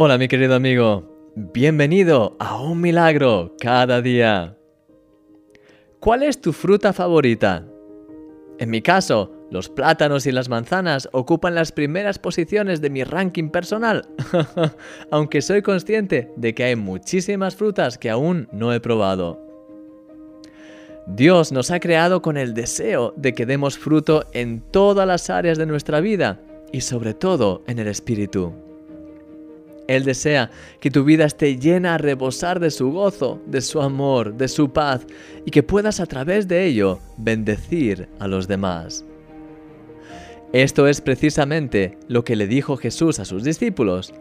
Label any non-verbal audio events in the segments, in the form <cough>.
Hola mi querido amigo, bienvenido a un milagro cada día. ¿Cuál es tu fruta favorita? En mi caso, los plátanos y las manzanas ocupan las primeras posiciones de mi ranking personal, <laughs> aunque soy consciente de que hay muchísimas frutas que aún no he probado. Dios nos ha creado con el deseo de que demos fruto en todas las áreas de nuestra vida y sobre todo en el espíritu. Él desea que tu vida esté llena a rebosar de su gozo, de su amor, de su paz y que puedas a través de ello bendecir a los demás. Esto es precisamente lo que le dijo Jesús a sus discípulos.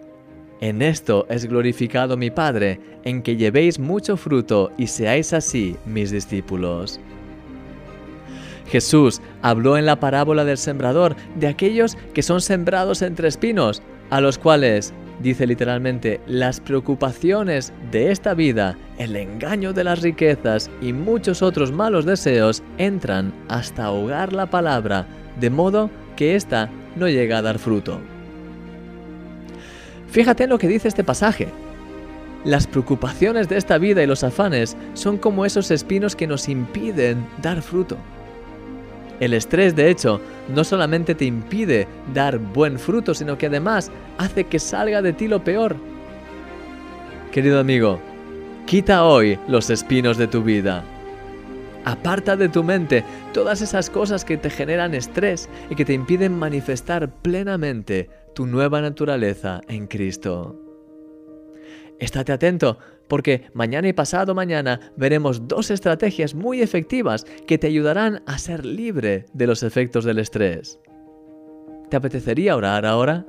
En esto es glorificado mi Padre, en que llevéis mucho fruto y seáis así mis discípulos. Jesús habló en la parábola del sembrador de aquellos que son sembrados entre espinos, a los cuales dice literalmente, las preocupaciones de esta vida, el engaño de las riquezas y muchos otros malos deseos entran hasta ahogar la palabra, de modo que ésta no llega a dar fruto. Fíjate en lo que dice este pasaje. Las preocupaciones de esta vida y los afanes son como esos espinos que nos impiden dar fruto. El estrés, de hecho, no solamente te impide dar buen fruto, sino que además hace que salga de ti lo peor. Querido amigo, quita hoy los espinos de tu vida. Aparta de tu mente todas esas cosas que te generan estrés y que te impiden manifestar plenamente tu nueva naturaleza en Cristo. Estate atento porque mañana y pasado mañana veremos dos estrategias muy efectivas que te ayudarán a ser libre de los efectos del estrés. ¿Te apetecería orar ahora?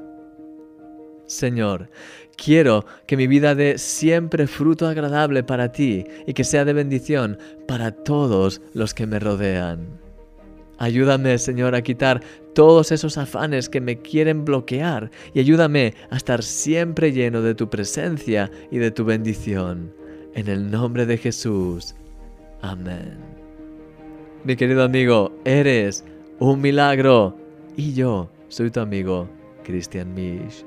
Señor, quiero que mi vida dé siempre fruto agradable para ti y que sea de bendición para todos los que me rodean. Ayúdame, Señor, a quitar todos esos afanes que me quieren bloquear y ayúdame a estar siempre lleno de tu presencia y de tu bendición. En el nombre de Jesús. Amén. Mi querido amigo, eres un milagro y yo soy tu amigo, Christian Misch.